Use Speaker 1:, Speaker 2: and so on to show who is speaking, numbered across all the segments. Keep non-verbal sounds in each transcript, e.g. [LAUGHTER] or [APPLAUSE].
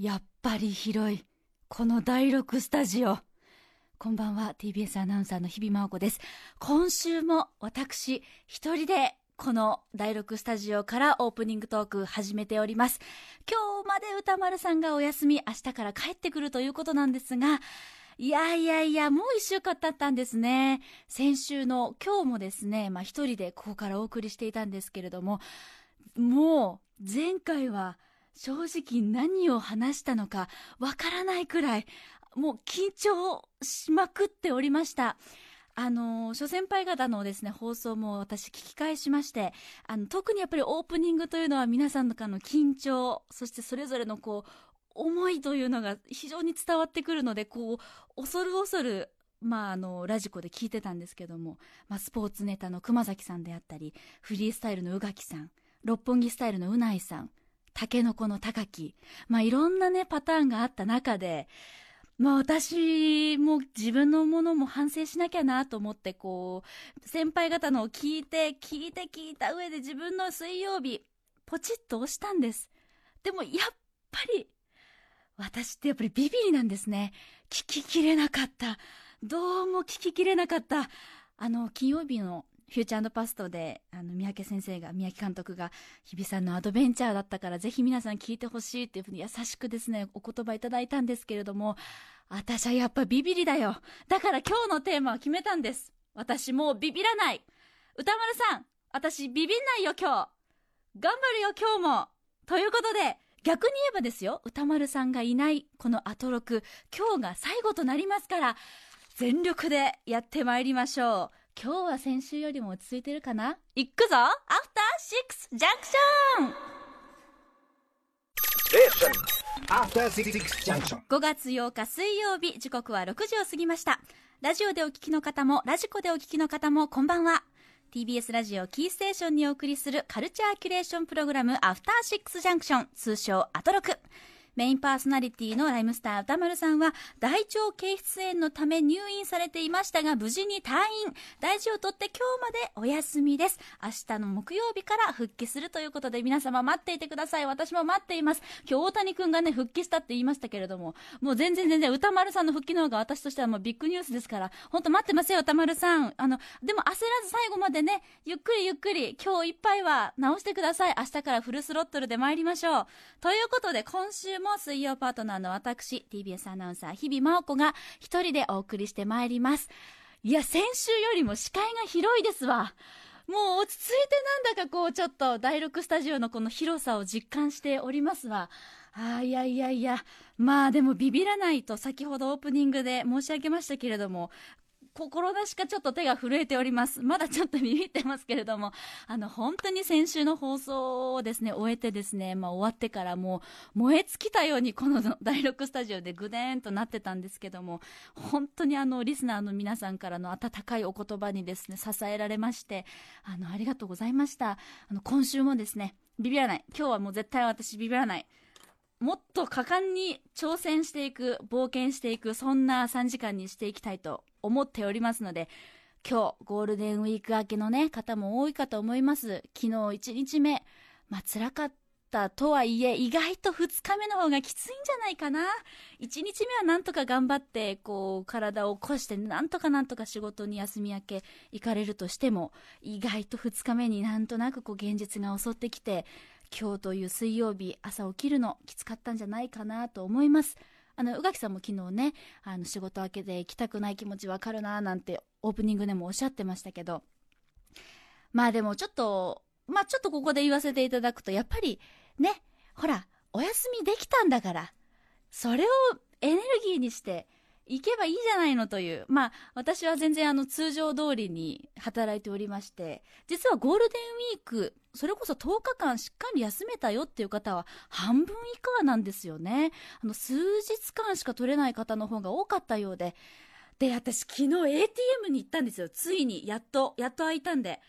Speaker 1: やっぱり広い。この第6スタジオ。こんばんは、TBS アナウンサーの日比真央子です。今週も私、一人でこの第6スタジオからオープニングトーク始めております。今日まで歌丸さんがお休み、明日から帰ってくるということなんですが、いやいやいや、もう一週間経ったんですね。先週の今日もですね、まあ一人でここからお送りしていたんですけれども、もう前回は正直何を話したのかわからないくらい、もう緊張しまくっておりました。あの、諸先輩方のですね、放送も私聞き返しまして、あの、特にやっぱりオープニングというのは皆さんの中の緊張、そしてそれぞれのこう、思いというのが非常に伝わってくるので、こう、恐る恐るまあ、あの、ラジコで聞いてたんですけども、まあ、スポーツネタの熊崎さんであったり、フリースタイルの宇垣さん、六本木スタイルのうないさん、タケノコの高木。まあ、いろんなね、パターンがあった中で、まあ私も自分のものも反省しなきゃなと思って、こう、先輩方のを聞いて、聞いて聞いた上で自分の水曜日、ポチッと押したんです。でもやっぱり、私ってやっぱりビビリなんですね。聞ききれなかった。どうも聞ききれなかった。あの、金曜日のフューチャーパストで、あの、三宅先生が、宮城監督が、日比さんのアドベンチャーだったから、ぜひ皆さん聞いてほしいっていうふうに優しくですね、お言葉いただいたんですけれども、私はやっぱビビりだよ。だから今日のテーマは決めたんです。私もうビビらない。歌丸さん、私ビビんないよ今日。頑張るよ今日も。ということで、逆に言えばですよ、歌丸さんがいないこのアトロク、今日が最後となりますから、全力でやってまいりましょう。今日は先週よりも落ち着いてるかな？行くぞ。アフターシックスジャンクション5月8日水曜日時刻は6時を過ぎました。ラジオでお聞きの方もラジコでお聞きの方もこんばんは。TBS ラジオキーステーションにお送りするカルチャーキュレーションプログラムアフターシックスジャンクション通称アトロクメインパーソナリティのライムスター歌丸さんは大腸憩室炎のため入院されていましたが無事に退院。大事をとって今日までお休みです。明日の木曜日から復帰するということで皆様待っていてください。私も待っています。今日大谷君がね復帰したって言いましたけれどももう全然全然歌丸さん。の復帰の方が私としてはもうビッグニュースですから本当待ってますよ。歌丸さん。あのでも焦らず最後までねゆっくりゆっくり今日いっぱいは直してください明日からフルスロットルで参りましょうということで今週もも水曜パートナーの私、TBS アナウンサー、日々真央子が一人でお送りしてまいります。いや、先週よりも視界が広いですわ。もう落ち着いてなんだかこうちょっと第6スタジオのこの広さを実感しておりますわ。ああ、いやいやいや。まあでもビビらないと先ほどオープニングで申し上げましたけれども、心なしかちょっと手が震えております。まだちょっとビビってますけれども、あの、本当に先週の放送をですね、終えてですね、まあ終わってからもう燃え尽きたようにこの第6スタジオでぐでーんとなってたんですけども、本当にあの、リスナーの皆さんからの温かいお言葉にですね、支えられまして、あの、ありがとうございました。あの、今週もですね、ビビらない。今日はもう絶対私ビビらない。もっと果敢に挑戦していく、冒険していく、そんな3時間にしていきたいと思っておりますので、今日、ゴールデンウィーク明けのね、方も多いかと思います。昨日1日目、まあ辛かったとはいえ、意外と2日目の方がきついんじゃないかな。1日目はなんとか頑張って、こう、体を起こして、なんとかなんとか仕事に休み明け行かれるとしても、意外と2日目になんとなくこう、現実が襲ってきて、今日という水曜日、朝起きるのきつかったんじゃないかなと思います。あの、宇垣さんも昨日ね、あの、仕事明けで行きたくない気持ちわかるななんてオープニングでもおっしゃってましたけど、まあでもちょっと、まあちょっとここで言わせていただくと、やっぱりね、ほら、お休みできたんだから、それをエネルギーにして行けばいいじゃないのという。まあ、私は全然あの通常通りに働いておりまして、実はゴールデンウィーク、それこそ10日間しっかり休めたよっていう方は半分以下なんですよね。あの、数日間しか取れない方の方が多かったようで。で、私昨日 ATM に行ったんですよ。ついに、やっと、やっと開いたんで。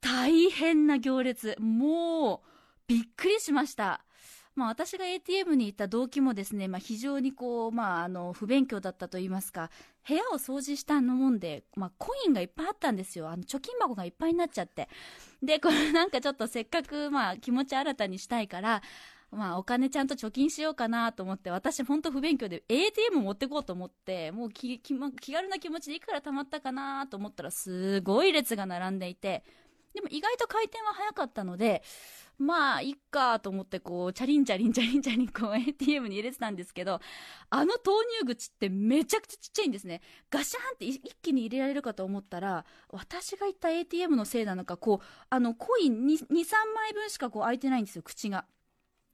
Speaker 1: 大変な行列。もう、びっくりしました。まあ私が ATM に行った動機もですね、まあ非常にこう、まああの、不勉強だったと言いますか、部屋を掃除したのもんで、まあコインがいっぱいあったんですよ。あの、貯金箱がいっぱいになっちゃって。で、これなんかちょっとせっかくまあ気持ち新たにしたいから、まあ、お金ちゃんと貯金しようかなと思って、私ほんと不勉強で ATM 持ってこうと思って、もう気気軽な気持ちでいくら貯まったかなと思ったら、すごい列が並んでいて、でも意外と回転は早かったので、まあ、いっかと思って、こう、チャリンチャリンチャリンチャリン、こう、[LAUGHS] ATM に入れてたんですけど、あの投入口ってめちゃくちゃちっちゃいんですね。ガシャンって一気に入れられるかと思ったら、私が行った ATM のせいなのか、こう、あの、コイン2、2 3枚分しかこう開いてないんですよ、口が。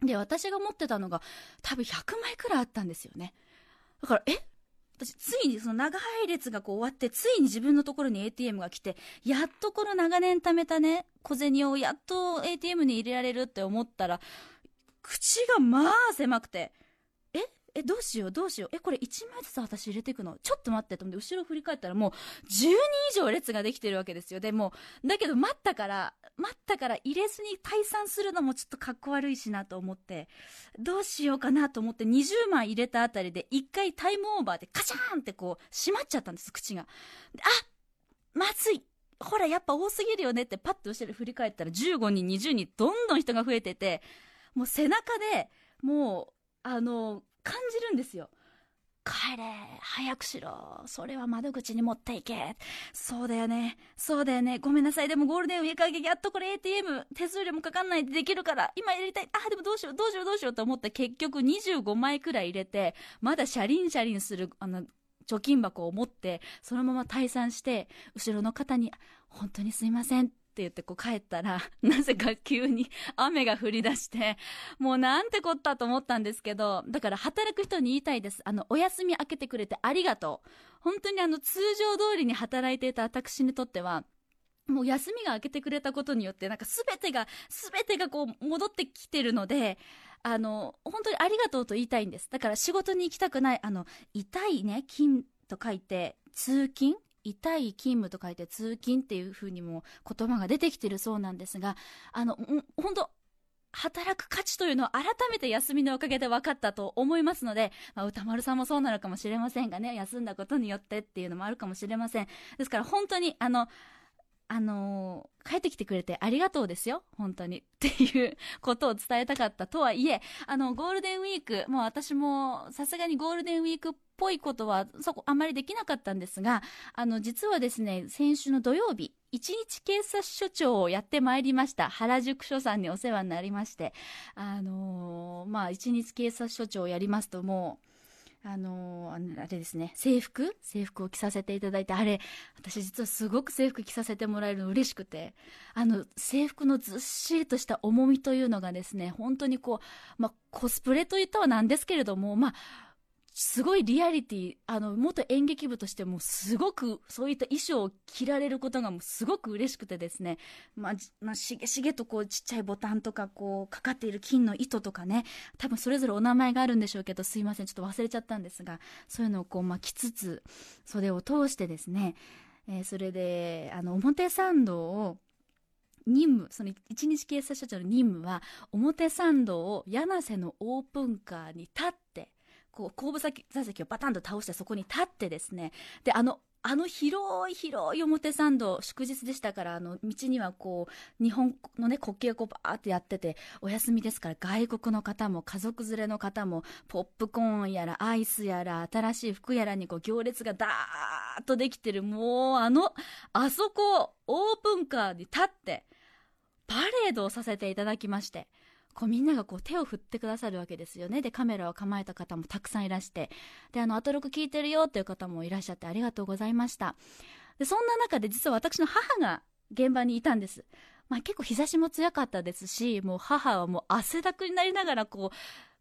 Speaker 1: で、私が持ってたのが、多分100枚くらいあったんですよね。だから、え？ついにその長配列がこう終わって、ついに自分のところに ATM が来て、やっとこの長年貯めたね、小銭をやっと ATM に入れられるって思ったら、口がまあ狭くて、え、どうしよう、どうしよう？え、これ1枚ずつ私入れていくの？ちょっと待ってと思って、後ろ振り返ったらもう10人以上列ができてるわけですよ。でも、だけど待ったから、待ったから入れずに退散するのもちょっとかっこ悪いしなと思って、どうしようかなと思って20枚入れたあたりで1回タイムオーバーでカチャーンってこう閉まっちゃったんです、口が。あまずいほら、やっぱ多すぎるよねってパッと後ろ振り返ったら15人、20人、どんどん人が増えてて、もう背中で、もう、あの、感じるんですよ。帰れ早くしろ。それは窓口に持っていけ。そうだよね。そうだよね。ごめんなさい。でもゴールデンウィーク明けやっとこれ ATM 手数料もかかんないでできるから。今やりたい。あでもどうしよう。どうしようどうしよう。と思って結局25枚くらい入れてまだシャリンシャリンするあの貯金箱を持ってそのまま退散して後ろの方に本当にすいません。っって言ってこう帰ったら、[LAUGHS] なぜか急に雨が降り出して、もうなんてこったと思ったんですけど、だから働く人に言いたいです。あの、お休み明けてくれてありがとう。本当にあの、通常通りに働いていた私にとっては、もう休みが明けてくれたことによって、なんか全てが、全てがこう戻ってきてるので、あの、本当にありがとうと言いたいんです。だから仕事に行きたくない、あの、痛いね、金と書いて、通勤痛い勤務と書いて通勤っていうふうにも言葉が出てきてるそうなんですが、あの、本当働く価値というのは改めて休みのおかげで分かったと思いますので、まあ、歌丸さんもそうなのかもしれませんがね、休んだことによってっていうのもあるかもしれません。ですから本当に、あの、あのー、帰ってきてくれてありがとうですよ、本当に。[LAUGHS] っていうことを伝えたかったとはいえ、あの、ゴールデンウィーク、もう私もさすがにゴールデンウィークっぽいことは、そこ、あまりできなかったんですが、あの、実はですね、先週の土曜日、一日警察署長をやってまいりました。原宿署さんにお世話になりまして、あのー、まあ、一日警察署長をやりますともう、あのー、あれですね、制服？制服を着させていただいて、あれ、私実はすごく制服着させてもらえるの嬉しくて、あの、制服のずっしりとした重みというのがですね、本当にこう、まあ、コスプレといったはなんですけれども、まあ、すごいリアリティ、あの、元演劇部としてもすごくそういった衣装を着られることがもうすごく嬉しくてですね、まあ、まあ、しげしげとこうちっちゃいボタンとかこうかかっている金の糸とかね、多分それぞれお名前があるんでしょうけど、すいません、ちょっと忘れちゃったんですが、そういうのをこう巻きつつ、袖を通してですね、えー、それで、あの、表参道を任務、その一日警察署長の任務は、表参道を柳瀬のオープンカーに立って、こう、後部座席をバタンと倒してそこに立ってですね、で、あの、あの広い広い表参道、祝日でしたから、あの、道にはこう、日本のね、国旗がこうバーってやってて、お休みですから外国の方も家族連れの方も、ポップコーンやらアイスやら新しい服やらにこう行列がダーッとできてる、もうあの、あそこ、オープンカーに立って、パレードをさせていただきまして、こうみんながこう手を振ってくださるわけですよね。で、カメラを構えた方もたくさんいらして、で、あの、アトロク聞いてるよっていう方もいらっしゃってありがとうございました。で、そんな中で実は私の母が現場にいたんです。まあ結構日差しも強かったですし、もう母はもう汗だくになりながらこう、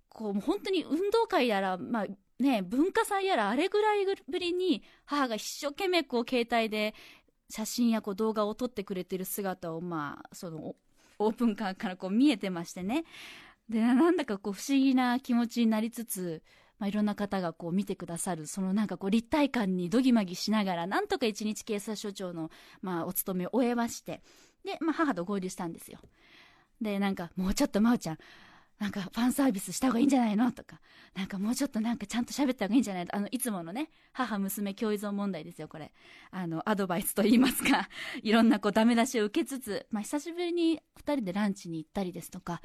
Speaker 1: こう、もう本当に運動会やら、まあね、文化祭やらあれぐらいぶりに母が一生懸命こう携帯で写真やこう動画を撮ってくれてる姿をまあ、そのオープンカーからこう見えてましてね。で、なんだかこう不思議な気持ちになりつつ、まあ、いろんな方がこう見てくださる、そのなんかこう立体感にどぎまぎしながら、なんとか一日警察署長の、まあ、お勤めを終えまして、で、まあ、母と合流したんですよ。で、なんか、もうちょっと真央ちゃん、なんかファンサービスした方がいいんじゃないの？とか、なんかもうちょっとなんかちゃんと喋った方がいいんじゃない？のあの、いつものね、母娘共依存問題ですよ、これ。あの、アドバイスと言いますか、[LAUGHS] いろんなこうダメ出しを受けつつ、まあ久しぶりに二人でランチに行ったりですとか、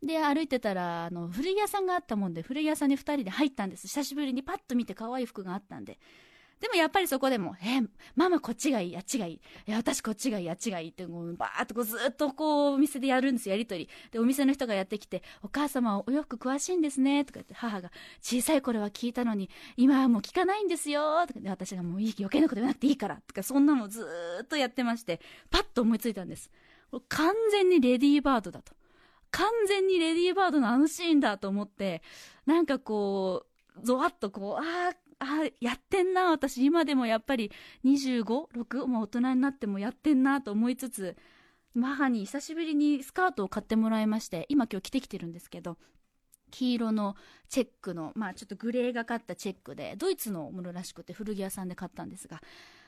Speaker 1: で、歩いてたら、あの、古着屋さんがあったもんで、古着屋さんに2人で入ったんです。久しぶりにパッと見て可愛い服があったんで。でもやっぱりそこでも、えママこっちがいい、あっちがいい。え私こっちがいい、あっちがいいって、もうバーっとこうずっとこうお店でやるんですよ、やりとり。で、お店の人がやってきて、お母様はお洋服詳しいんですね、とか言って母が、小さい頃は聞いたのに、今はもう聞かないんですよ、とかで、私がもういい、余計なこと言わなくていいから、とか、そんなのずっとやってまして、パッと思いついたんです。完全にレディーバードだと。完全にレディーバードのあのシーンだと思って、なんかこう、ゾワッとこう、ああ、あやってんな。私今でもやっぱり256もう大人になってもやってんなと思いつつ母に久しぶりにスカートを買ってもらいまして今今日着てきてるんですけど黄色のチェックのまあちょっとグレーがかったチェックでドイツのものらしくて古着屋さんで買ったんですが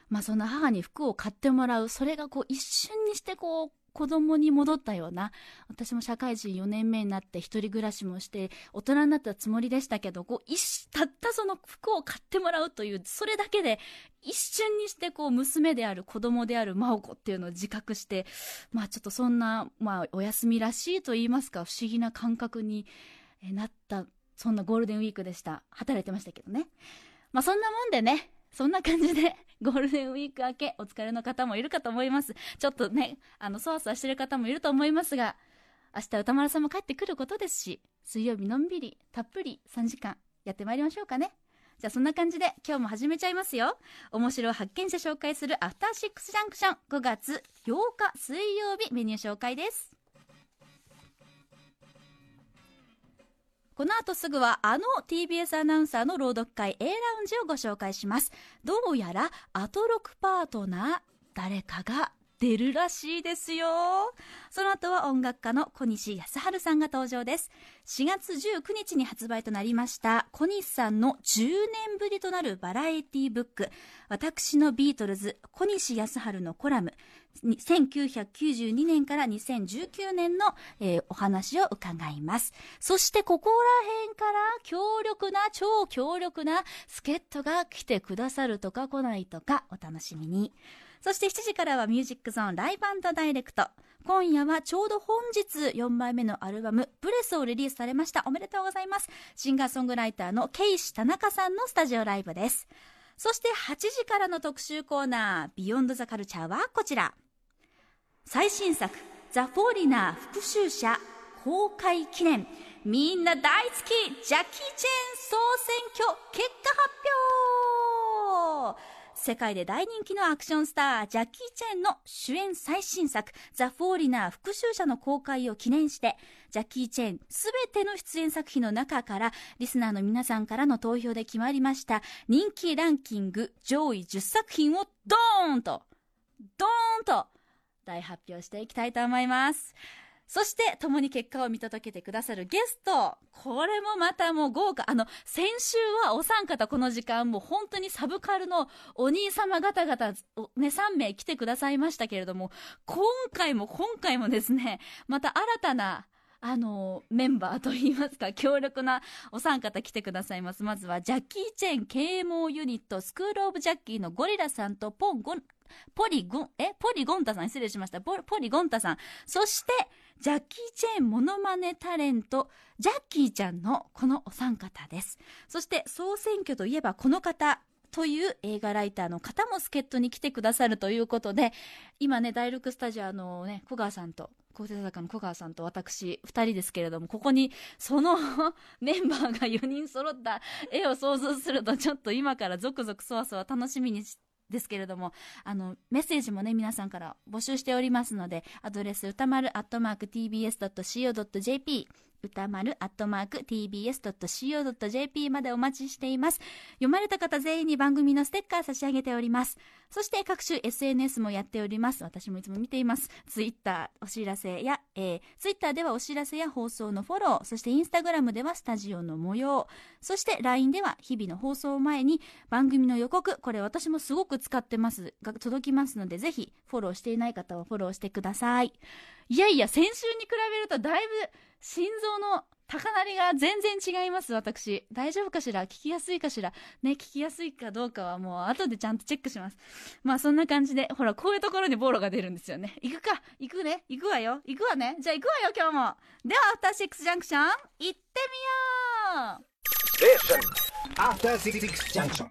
Speaker 1: まあそんな母に服を買ってもらう。それがこう一瞬にしてこう子供に戻ったような、私も社会人4年目になって一人暮らしもして、大人になったつもりでしたけど、こう、たったその服を買ってもらうという、それだけで、一瞬にしてこう、娘である子供である真央子っていうのを自覚して、まあちょっとそんな、まあお休みらしいと言いますか、不思議な感覚になった、そんなゴールデンウィークでした。働いてましたけどね。まあそんなもんでね、そんな感じで、[LAUGHS] ゴールデンウィーク明け、お疲れの方もいるかと思います。ちょっとね、あの、そわそわしてる方もいると思いますが、明日歌丸さんも帰ってくることですし、水曜日のんびり、たっぷり3時間やってまいりましょうかね。じゃあそんな感じで今日も始めちゃいますよ。面白発見者紹介するアフターシックスジャンクション5月8日水曜日メニュー紹介です。この後すぐはあの TBS アナウンサーの朗読会 A ラウンジをご紹介します。どうやらアトロクパートナー誰かが出るらしいですよ。その後は音楽家の小西康晴さんが登場です。4月19日に発売となりました小西さんの10年ぶりとなるバラエティブック、私のビートルズ小西康晴のコラム、1992年から2019年の、えー、お話を伺います。そしてここら辺から強力な、超強力な助っ人が来てくださるとか来ないとかお楽しみに。そして7時からはミュージックゾーンライブダイレクト。今夜はちょうど本日4枚目のアルバム、ブレスをリリースされました。おめでとうございます。シンガーソングライターのケイシ田中さんのスタジオライブです。そして8時からの特集コーナー、ビヨンドザカルチャーはこちら。最新作ザ・フォーリナー復讐者公開記念。みんな大好きジャッキー・チェーン総選挙結果発表。世界で大人気のアクションスタージャッキー・チェーンの主演最新作ザ・フォーリナー復讐者の公開を記念してジャッキー・チェーンすべての出演作品の中からリスナーの皆さんからの投票で決まりました人気ランキング上位10作品をドーンとドーンと大発表していきたいと思います。そして、共に結果を見届けてくださるゲスト。これもまたもう豪華。あの、先週はお三方この時間、も本当にサブカルのお兄様方々、ね、3名来てくださいましたけれども、今回も今回もですね、また新たな、あの、メンバーといいますか、強力なお三方来てくださいます。まずは、ジャッキー・チェン啓蒙ユニット、スクール・オブ・ジャッキーのゴリラさんとポン・ゴン、ポリゴン、えポリゴンタさん、失礼しました。ポポリゴンタさん。そして、ジャッキー・チェーンモノマネタレント、ジャッキーちゃんのこのお三方です。そして、総選挙といえばこの方、という映画ライターの方も助っ人に来てくださるということで、今ね、第6スタジオのね、小川さんと、高生坂の小川さんと私、2人ですけれども、ここに、その [LAUGHS] メンバーが4人揃った絵を想像すると、ちょっと今からゾクゾクそわそわ楽しみにしですけれども、あの、メッセージもね、皆さんから募集しておりますので、アドレス、歌丸アットマーク tbs.co.jp 歌丸アットマーク tbs.co.jp までお待ちしています。読まれた方全員に番組のステッカー差し上げております。そして各種 SNS もやっております。私もいつも見ています。ツイッターお知らせや、えー、ツイッターではお知らせや放送のフォロー、そしてインスタグラムではスタジオの模様、そして LINE では日々の放送前に番組の予告、これ私もすごく使ってます、が届きますので、ぜひフォローしていない方はフォローしてください。いやいや、先週に比べるとだいぶ心臓の高鳴りが全然違います、私。大丈夫かしら聞きやすいかしらね、聞きやすいかどうかはもう後でちゃんとチェックします。まあそんな感じで、ほら、こういうところにボロが出るんですよね。行くか行くね行くわよ行くわねじゃあ行くわよ、今日も。では、アフターシックスジャンクション、行ってみよう
Speaker 2: After Six Junction.